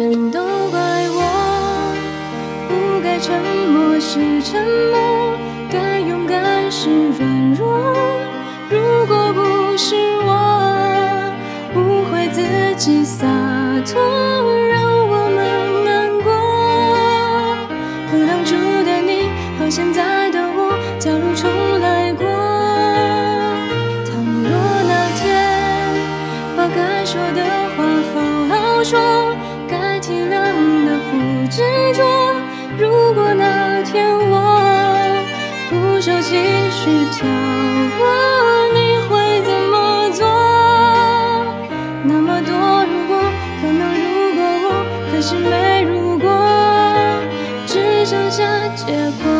全都怪我不该沉默时沉默该勇敢时软弱。如果不是我误会自己洒脱让我们难过。可当初的你和现在的我假如重来过倘若那天把该说的那天我不受情绪挑拨你会怎么做？那么多如果可能如果我可惜没如果只剩下结果。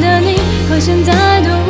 的你和现在都